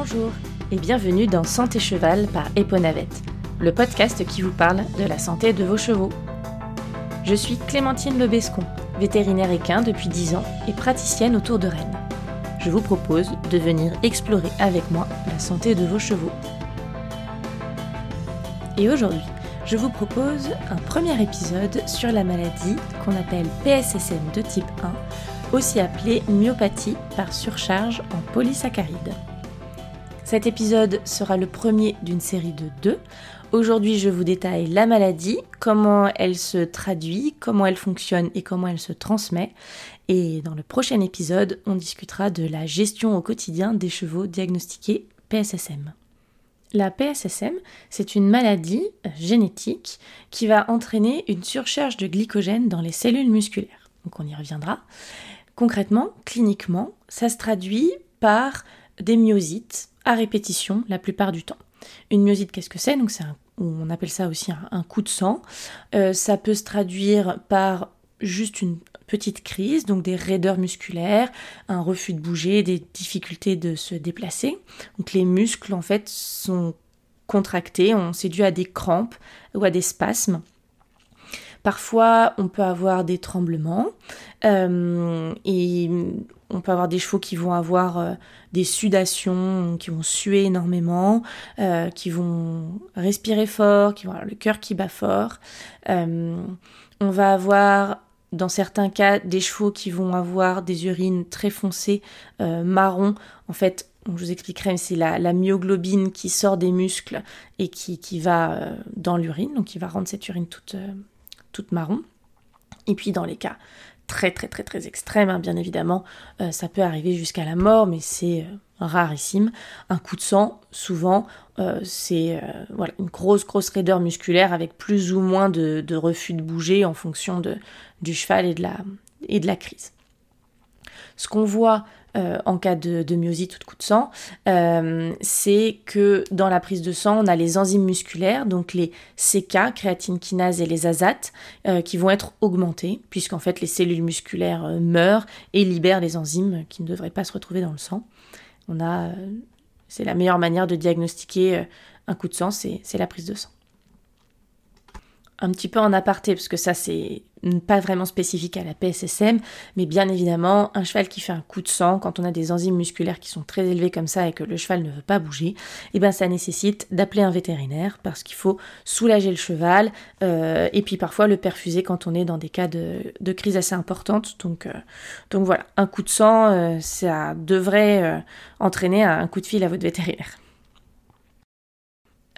Bonjour et bienvenue dans Santé Cheval par Eponavette, le podcast qui vous parle de la santé de vos chevaux. Je suis Clémentine Lebescon, vétérinaire équin depuis 10 ans et praticienne autour de Rennes. Je vous propose de venir explorer avec moi la santé de vos chevaux. Et aujourd'hui, je vous propose un premier épisode sur la maladie qu'on appelle PSSM de type 1, aussi appelée myopathie par surcharge en polysaccharides. Cet épisode sera le premier d'une série de deux. Aujourd'hui, je vous détaille la maladie, comment elle se traduit, comment elle fonctionne et comment elle se transmet. Et dans le prochain épisode, on discutera de la gestion au quotidien des chevaux diagnostiqués PSSM. La PSSM, c'est une maladie génétique qui va entraîner une surcharge de glycogène dans les cellules musculaires. Donc on y reviendra. Concrètement, cliniquement, ça se traduit par des myosites à répétition la plupart du temps. Une myosite, qu'est-ce que c'est? Donc c'est on appelle ça aussi un, coup de sang. Euh, ça peut se traduire par juste une petite crise, donc des raideurs musculaires, un refus de bouger, des difficultés de se déplacer. Donc les muscles en fait sont contractés, c'est dû à des crampes ou à des spasmes. Parfois, on peut avoir des tremblements euh, et on peut avoir des chevaux qui vont avoir euh, des sudations, qui vont suer énormément, euh, qui vont respirer fort, qui vont avoir le cœur qui bat fort. on va avoir dans certains cas, des chevaux qui vont avoir des urines très foncées, euh, marron. En fait, je vous expliquerai, c'est la, myoglobine qui sort des muscles et qui, va euh, dans l'urine, donc qui va rendre cette urine toute, euh, toute marron. Et puis dans les cas très très très très extrêmes, hein, bien évidemment, ça peut arriver jusqu'à la mort, mais c'est rarissime. Un coup de sang, souvent, euh, c'est euh, une grosse, grosse raideur musculaire avec plus ou moins de, refus de bouger en fonction de, du cheval et de la, et de la crise. Ce qu'on voit euh, en cas de, de, myosite ou de coup de sang, c'est que dans la prise de sang, on a les enzymes musculaires, donc les CK, créatine kinase et les azates, qui vont être augmentés, puisqu'en fait les cellules musculaires meurent et libèrent les enzymes qui ne devraient pas se retrouver dans le sang. C'est la meilleure manière de diagnostiquer euh, un coup de sang, c'est la prise de sang. Un petit peu en aparté, parce que ça c'est pas vraiment spécifique à la PSSM, mais bien évidemment, un cheval qui fait un coup de sang, quand on a des enzymes musculaires qui sont très élevées comme ça et que le cheval ne veut pas bouger, eh ben ça nécessite d'appeler un vétérinaire parce qu'il faut soulager le cheval euh, et puis parfois le perfuser quand on est dans des cas de, crise assez importante. Donc, euh, donc voilà, un coup de sang, ça devrait entraîner un coup de fil à votre vétérinaire.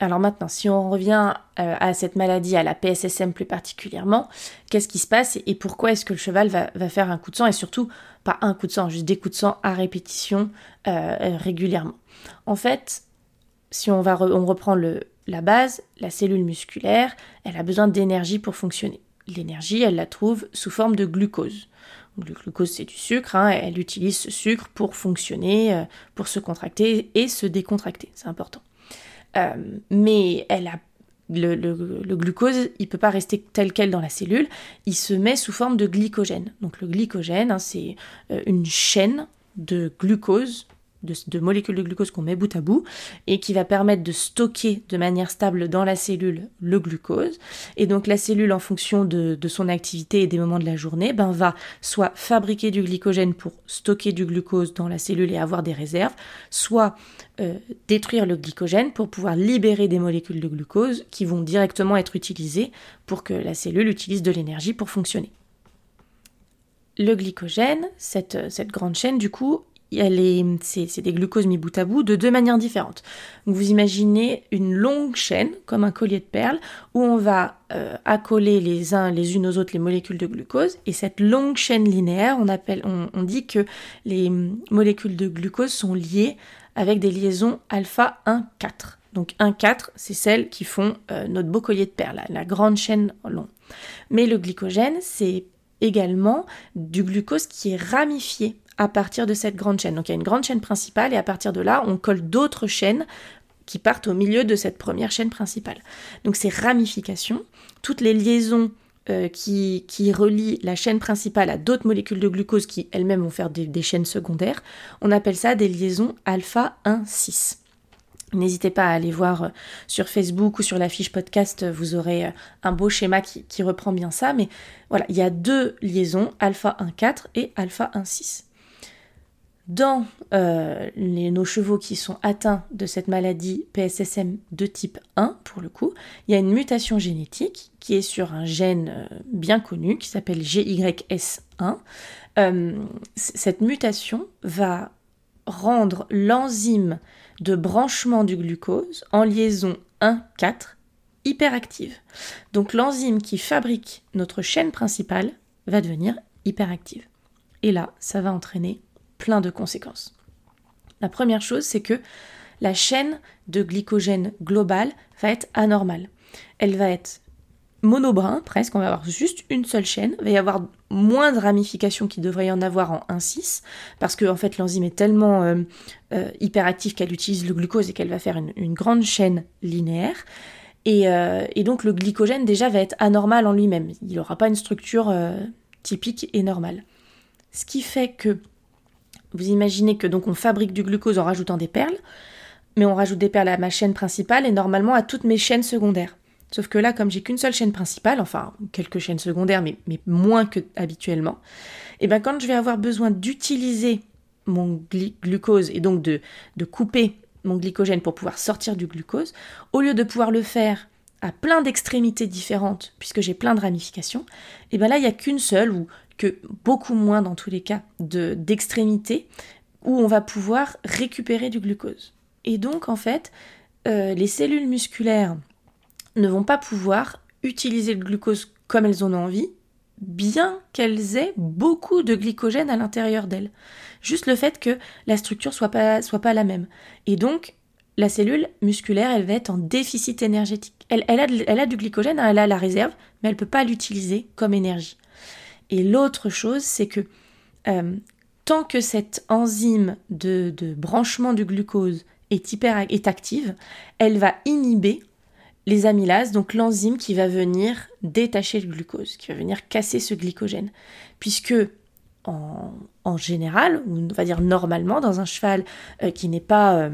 Alors maintenant, si on revient euh, à cette maladie, à la PSSM plus particulièrement, qu'est-ce qui se passe et pourquoi est-ce que le cheval va, faire un coup de sang et surtout pas un coup de sang, juste des coups de sang à répétition euh, régulièrement? En fait, si on, reprend la base, la cellule musculaire, elle a besoin d'énergie pour fonctionner. L'énergie, elle la trouve sous forme de glucose. Le glucose, c'est du sucre, hein, elle utilise ce sucre pour fonctionner, euh, pour se contracter et se décontracter, c'est important. Euh, mais elle a le, glucose, il peut pas rester tel quel dans la cellule, il se met sous forme de glycogène. Donc le glycogène, hein, c'est euh, une chaîne de glucose de, molécules de glucose qu'on met bout à bout et qui va permettre de stocker de manière stable dans la cellule le glucose. Et donc la cellule, en fonction de, son activité et des moments de la journée, ben, va soit fabriquer du glycogène pour stocker du glucose dans la cellule et avoir des réserves, soit euh, détruire le glycogène pour pouvoir libérer des molécules de glucose qui vont directement être utilisées pour que la cellule utilise de l'énergie pour fonctionner. Le glycogène, cette, cette grande chaîne, du coup, c'est des glucoses mis bout à bout de deux manières différentes. vous imaginez une longue chaîne, comme un collier de perles, où on va euh, accoler les uns les unes aux autres les molécules de glucose, et cette longue chaîne linéaire, on, dit que les molécules de glucose sont liées avec des liaisons alpha 1-4. Donc 1-4, c'est celles qui font euh, notre beau collier de perles, la grande chaîne longue. Mais le glycogène, c'est également du glucose qui est ramifié à partir de cette grande chaîne. Donc il y a une grande chaîne principale et à partir de là, on colle d'autres chaînes qui partent au milieu de cette première chaîne principale. Donc ces ramifications, toutes les liaisons euh, qui, qui relie la chaîne principale à d'autres molécules de glucose qui elles-mêmes vont faire des, chaînes secondaires. On appelle ça des liaisons alpha 1-6. N'hésitez pas à aller voir euh, sur Facebook ou sur la fiche podcast, vous aurez euh, un beau schéma qui, qui reprend bien ça. Mais voilà, il y a deux liaisons, alpha 1-4 et alpha 1-6 dans euh, nos chevaux qui sont atteints de cette maladie PSSM de type 1, pour le coup, il y a une mutation génétique qui est sur un gène euh, bien connu qui s'appelle GYS1. Euh, cette mutation va rendre l'enzyme de branchement du glucose en liaison 1-4 hyperactive. Donc l'enzyme qui fabrique notre chaîne principale va devenir hyperactive. Et là, ça va entraîner plein de conséquences. La première chose, c'est que la chaîne de glycogène globale va être anormale. Elle va être monobrin presque, on va avoir juste une seule chaîne, il va y avoir moins de ramifications qu'il devrait y en avoir en 1,6, parce que fait l'enzyme est tellement euh, euh, hyperactive qu'elle utilise le glucose et qu'elle va faire une, grande chaîne linéaire. Euh, et, donc le glycogène déjà va être anormal en lui-même, il n'aura pas une structure typique et normale. Ce qui fait que vous imaginez que donc on fabrique du glucose en rajoutant des perles, mais on rajoute des perles à ma chaîne principale et normalement à toutes mes chaînes secondaires. Sauf que là, comme j'ai qu'une seule chaîne principale, enfin quelques chaînes secondaires, mais, moins que habituellement, et eh bien quand je vais avoir besoin d'utiliser mon glucose et donc de, de couper mon glycogène pour pouvoir sortir du glucose, au lieu de pouvoir le faire à plein d'extrémités différentes, puisque j'ai plein de ramifications, et eh bien là, il n'y a qu'une seule, ou que beaucoup moins dans tous les cas de d'extrémité où on va pouvoir récupérer du glucose. Et donc en fait, euh, les cellules musculaires ne vont pas pouvoir utiliser le glucose comme elles en ont envie, bien qu'elles aient beaucoup de glycogène à l'intérieur d'elles. Juste le fait que la structure soit pas, soit pas la même. Et donc, la cellule musculaire, elle va être en déficit énergétique. Elle, a, elle a du glycogène, elle a la réserve, mais elle ne peut pas l'utiliser comme énergie. Et l'autre chose, c'est que euh, tant que cette enzyme de, branchement du glucose est, active, elle va inhiber les amylases, donc l'enzyme qui va venir détacher le glucose, qui va venir casser ce glycogène. Puisque en, général, ou on va dire normalement, dans un cheval euh, qui n'est pas euh,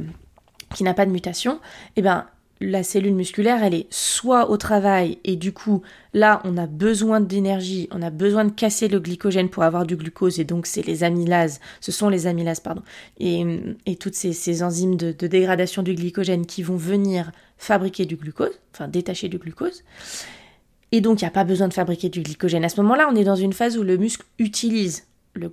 qui n'a pas de mutation, eh ben la cellule musculaire, elle est soit au travail et du coup, là, on a besoin d'énergie, on a besoin de casser le glycogène pour avoir du glucose et donc c'est les amylases, ce sont les amylases, pardon, et, toutes ces, enzymes de, dégradation du glycogène qui vont venir fabriquer du glucose, enfin détacher du glucose. Et donc, il n'y a pas besoin de fabriquer du glycogène. À ce moment-là, on est dans une phase où le muscle utilise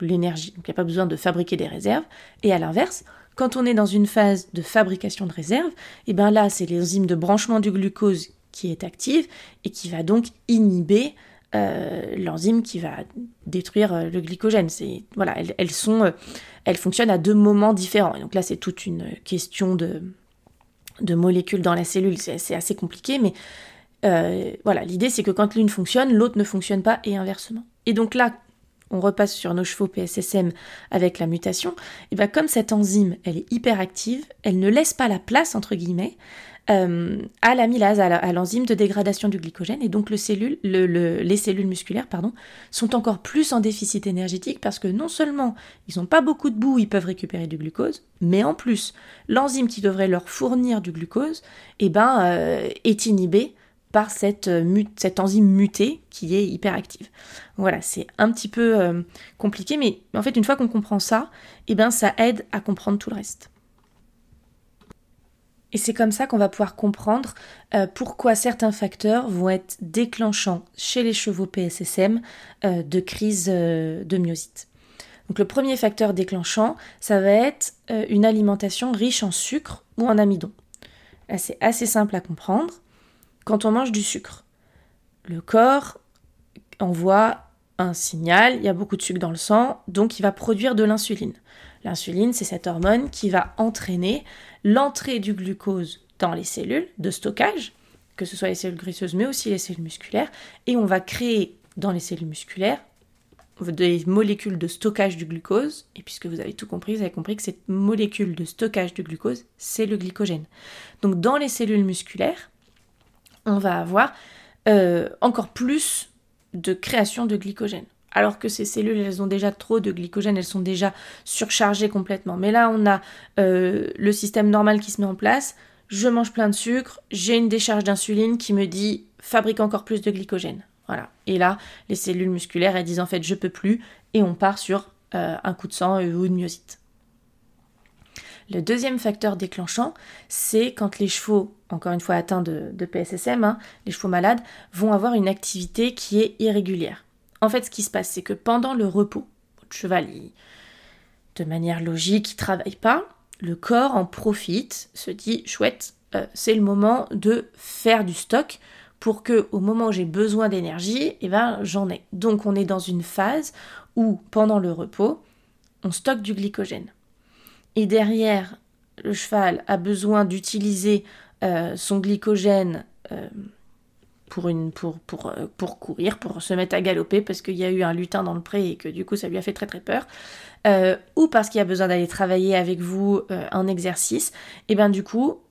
l'énergie, donc il n'y a pas besoin de fabriquer des réserves. Et à l'inverse, quand on est dans une phase de fabrication de réserve, et eh bien là, c'est l'enzyme de branchement du glucose qui est active et qui va donc inhiber euh, l'enzyme qui va détruire euh, le glycogène. C'est voilà, euh, elles fonctionnent à deux moments différents. Et donc là, c'est toute une question de, de molécules dans la cellule. C'est assez compliqué, mais voilà, l'idée c'est que quand l'une fonctionne, l'autre ne fonctionne pas et inversement. Et donc là, on repasse sur nos chevaux PSSM avec la mutation, et bien comme cette enzyme, elle est hyperactive, elle ne laisse pas la place, entre guillemets, euh, à l'amylase, à l'enzyme de dégradation du glycogène, et donc les cellules musculaires sont encore plus en déficit énergétique parce que non seulement ils n'ont pas beaucoup de boue, ils peuvent récupérer du glucose, mais en plus, l'enzyme qui devrait leur fournir du glucose eh ben, euh, est inhibée par cette, euh, cette enzyme mutée qui est hyperactive. Voilà, c'est un petit peu euh, compliqué, mais en fait, une fois qu'on comprend ça, eh ben, ça aide à comprendre tout le reste. Et c'est comme ça qu'on va pouvoir comprendre euh, pourquoi certains facteurs vont être déclenchants chez les chevaux PSSM de crise de myosite. Donc le premier facteur déclenchant, ça va être une alimentation riche en sucre ou en amidon. C'est assez simple à comprendre quand on mange du sucre. Le corps envoie un signal, il y a beaucoup de sucre dans le sang, donc il va produire de l'insuline. L'insuline, c'est cette hormone qui va entraîner l'entrée du glucose dans les cellules de stockage, que ce soit les cellules graisseuses mais aussi les cellules musculaires, et on va créer dans les cellules musculaires des molécules de stockage du glucose, et puisque vous avez tout compris, vous avez compris que cette molécule de stockage du glucose, c'est le glycogène. Donc dans les cellules musculaires, on va avoir euh, encore plus de création de glycogène. Alors que ces cellules, elles ont déjà trop de glycogène, elles sont déjà surchargées complètement. Mais là, on a euh, le système normal qui se met en place. Je mange plein de sucre, j'ai une décharge d'insuline qui me dit fabrique encore plus de glycogène. Voilà. Et là, les cellules musculaires, elles disent en fait je peux plus, et on part sur euh, un coup de sang ou une myosite. Le deuxième facteur déclenchant, c'est quand les chevaux, encore une fois atteints de, PSSM, hein, les chevaux malades, vont avoir une activité qui est irrégulière. En fait, ce qui se passe, c'est que pendant le repos, votre cheval, de manière logique, il travaille pas, le corps en profite, se dit chouette, euh, c'est le moment de faire du stock pour que au moment où j'ai besoin d'énergie, eh ben, j'en ai. Donc on est dans une phase où pendant le repos, on stocke du glycogène et derrière, le cheval a besoin d'utiliser euh, son glycogène euh, pour, une, pour, pour, euh, pour courir, pour se mettre à galoper parce qu'il y a eu un lutin dans le pré et que du coup ça lui a fait très très peur, ou parce qu'il a besoin d'aller travailler avec vous un exercice, et bien du coup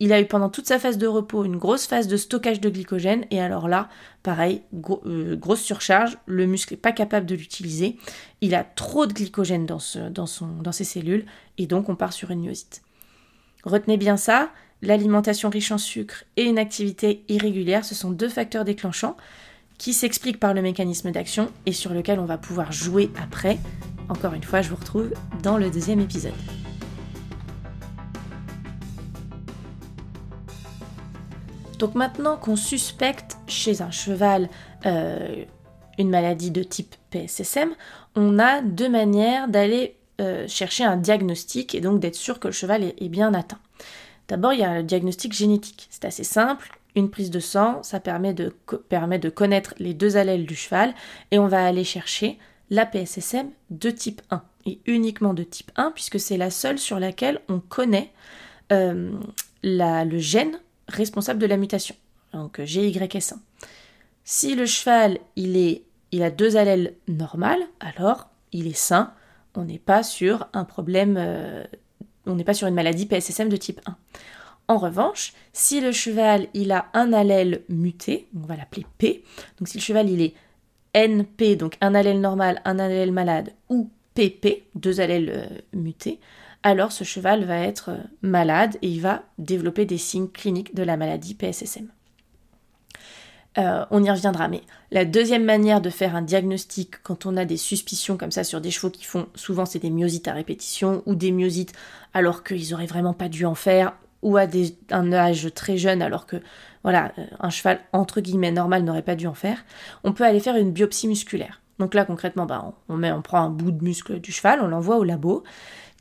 il a eu pendant toute sa phase de repos une grosse phase de stockage de glycogène et alors là, pareil, euh, grosse surcharge, le muscle n'est pas capable de l'utiliser, il a trop de glycogène dans, ses cellules et donc on part sur une myosite. Retenez bien ça, l'alimentation riche en sucre et une activité irrégulière, ce sont deux facteurs déclenchants qui s'expliquent par le mécanisme d'action et sur lequel on va pouvoir jouer après. Encore une fois, je vous retrouve dans le deuxième épisode. Donc maintenant qu'on suspecte chez un cheval euh, une maladie de type PSSM, on a deux manières d'aller euh, chercher un diagnostic et donc d'être sûr que le cheval est, bien atteint. D'abord, il y a le diagnostic génétique. C'est assez simple. Une prise de sang, ça permet de, permet de connaître les deux allèles du cheval et on va aller chercher la PSSM de type 1 et uniquement de type 1 puisque c'est la seule sur laquelle on connaît euh, le gène responsable de la mutation. Donc GYS1. Si le cheval il a deux allèles normales, alors il est sain. On n'est pas sur un problème, euh, on n'est pas sur une maladie PSSM de type 1. En revanche, si le cheval il a un allèle muté, on va l'appeler P, donc si le cheval il est NP, donc un allèle normal, un allèle malade, ou PP, deux allèles euh, mutés, alors ce cheval va être euh, malade et il va développer des signes cliniques de la maladie PSSM. Euh, on y reviendra, mais la deuxième manière de faire un diagnostic quand on a des suspicions comme ça sur des chevaux qui font souvent c'est des myosites à répétition ou des myosites alors qu'ils auraient vraiment pas dû en faire ou à un âge très jeune alors que voilà euh, un cheval entre guillemets normal n'aurait pas dû en faire, on peut aller faire une biopsie musculaire. Donc là concrètement, bah, on, prend un bout de muscle du cheval, on l'envoie au labo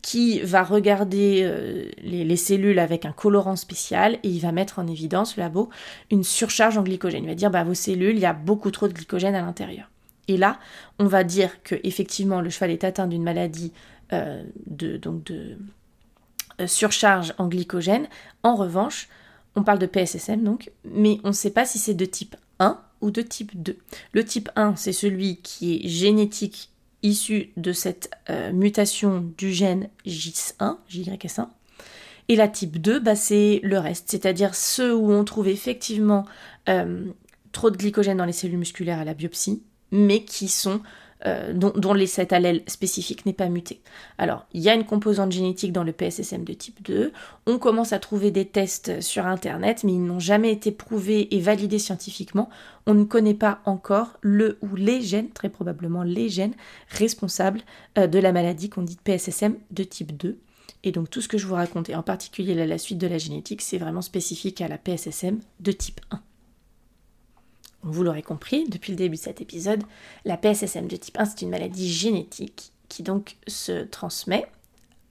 qui va regarder euh, les, cellules avec un colorant spécial et il va mettre en évidence, le labo, une surcharge en glycogène. Il va dire, bah, vos cellules, il y a beaucoup trop de glycogène à l'intérieur. Et là, on va dire que effectivement le cheval est atteint d'une maladie euh, de, euh, surcharge en glycogène. En revanche, on parle de PSSM donc, mais on ne sait pas si c'est de type 1 ou de type 2. Le type 1, c'est celui qui est génétique issus de cette euh, mutation du gène JIS1, JYS1. Et la type 2, bah, c'est le reste, c'est-à-dire ceux où on trouve effectivement euh, trop de glycogène dans les cellules musculaires à la biopsie, mais qui sont euh, dont, les, cet allèle spécifique n'est pas muté. Alors, il y a une composante génétique dans le PSSM de type 2. On commence à trouver des tests sur Internet, mais ils n'ont jamais été prouvés et validés scientifiquement. On ne connaît pas encore le ou les gènes, très probablement les gènes, responsables euh, de la maladie qu'on dit PSSM de type 2. Et donc tout ce que je vous raconte, et en particulier la suite de la génétique, c'est vraiment spécifique à la PSSM de type 1. Vous l'aurez compris depuis le début de cet épisode, la PSSM de type 1, c'est une maladie génétique qui donc se transmet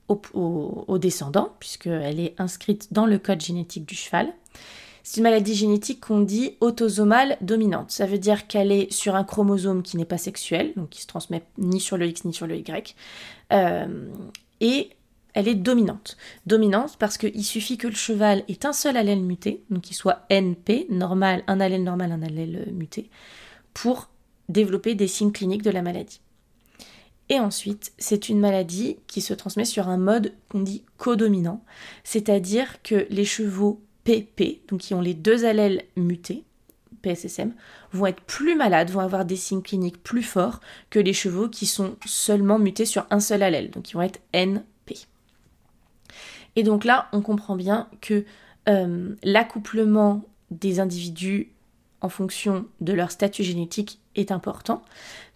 aux descendants, puisqu'elle est inscrite dans le code génétique du cheval. C'est une maladie génétique qu'on dit autosomale dominante. Ça veut dire qu'elle est sur un chromosome qui n'est pas sexuel, donc qui se transmet ni sur le X ni sur le Y. Euh, et elle est dominante. Dominante parce qu'il suffit que le cheval ait un seul allèle muté, donc qu'il soit NP, normal, un allèle normal, un allèle euh, muté, pour développer des signes cliniques de la maladie. Et ensuite, c'est une maladie qui se transmet sur un mode qu'on dit codominant, c'est-à-dire que les chevaux PP, donc qui ont les deux allèles mutés, PSSM vont être plus malades, vont avoir des signes cliniques plus forts que les chevaux qui sont seulement mutés sur un seul allèle, donc ils vont être NP. Et donc là, on comprend bien que euh, l'accouplement des individus en fonction de leur statut génétique est important,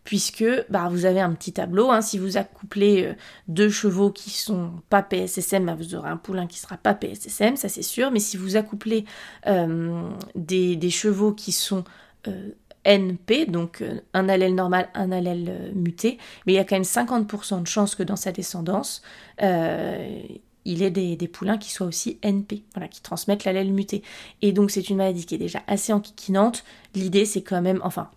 puisque bah, vous avez un petit tableau. Hein. si vous accouplez euh, deux chevaux qui sont pas PSSM, bah, vous aurez un poulain qui sera pas PSSM, ça c'est sûr. Mais si vous accouplez euh, des, chevaux qui sont NP, donc un allèle normal, un allèle muté, mais il y a quand même 50% de chances que dans sa descendance, il ait des, des, poulains qui soient aussi NP, voilà, qui transmettent l'allèle muté. Et donc c'est une maladie qui est déjà assez enquiquinante. L'idée c'est quand même, enfin,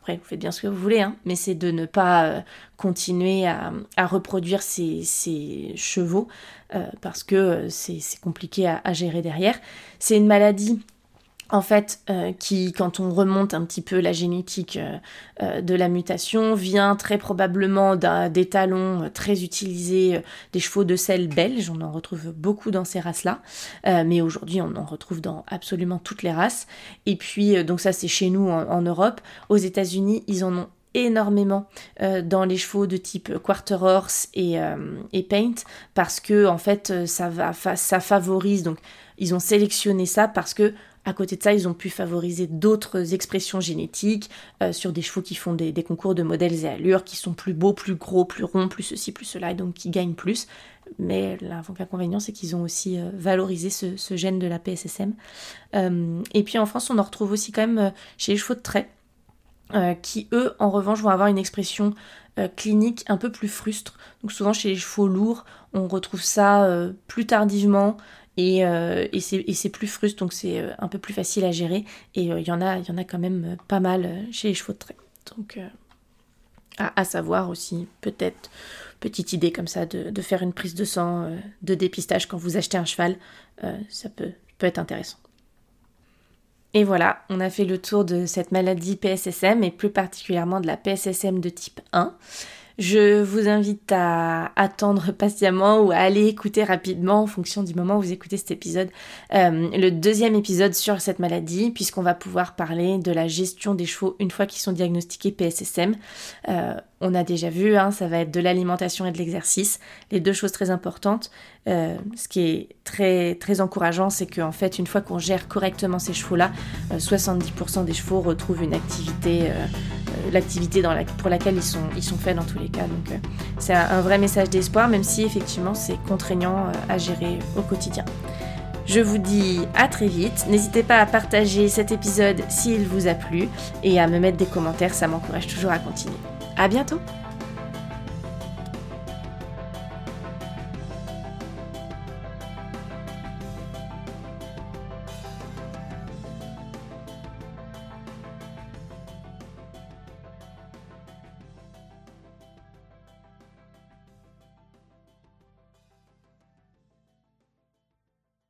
après, vous faites bien ce que vous voulez, hein, mais c'est de ne pas euh, continuer à, reproduire ces, chevaux euh, parce que euh, c'est compliqué à, gérer derrière. C'est une maladie en fait, euh, qui, quand on remonte un petit peu la génétique euh, euh, de la mutation, vient très probablement des talons très utilisés des chevaux de sel belges. On en retrouve beaucoup dans ces races-là, mais aujourd'hui on en retrouve dans absolument toutes les races. Et puis, donc ça c'est chez nous en, Europe. Aux États-Unis, ils en ont énormément dans les chevaux de type quarter horse et, et paint parce que en fait ça va ça favorise donc ils ont sélectionné ça parce que à côté de ça, ils ont pu favoriser d'autres expressions génétiques euh, sur des chevaux qui font des, concours de modèles et allures, qui sont plus beaux, plus gros, plus ronds, plus ceci, plus cela, et donc qui gagnent plus. Mais l'inconvénient, c'est qu'ils ont aussi euh, valorisé ce, gène de la PSSM. Euh, et puis en France, on en retrouve aussi quand même chez les chevaux de trait, qui eux, en revanche, vont avoir une expression clinique un peu plus frustre. Donc souvent chez les chevaux lourds, on retrouve ça plus tardivement, euh, et, c'est plus frustrant, donc c'est euh, un peu plus facile à gérer. Et euh, il y, en a, quand même pas mal chez les chevaux de trait. Donc à, savoir aussi, peut-être, petite idée comme ça, de, faire une prise de sang, de dépistage quand vous achetez un cheval, ça peut être intéressant. Et voilà, on a fait le tour de cette maladie PSSM et plus particulièrement de la PSSM de type 1. Je vous invite à attendre patiemment ou à aller écouter rapidement en fonction du moment où vous écoutez cet épisode, euh, le deuxième épisode sur cette maladie, puisqu'on va pouvoir parler de la gestion des chevaux une fois qu'ils sont diagnostiqués PSSM. Euh, on a déjà vu, hein, ça va être de l'alimentation et de l'exercice, les deux choses très importantes. Euh, ce qui est très, très encourageant, c'est qu'en fait, une fois qu'on gère correctement ces chevaux-là, 70% des chevaux retrouvent une activité, l'activité pour laquelle ils sont, ils sont faits dans tous les cas. Donc c'est un, vrai message d'espoir, même si effectivement c'est contraignant à gérer au quotidien. Je vous dis à très vite. N'hésitez pas à partager cet épisode s'il vous a plu et à me mettre des commentaires, ça m'encourage toujours à continuer. À bientôt!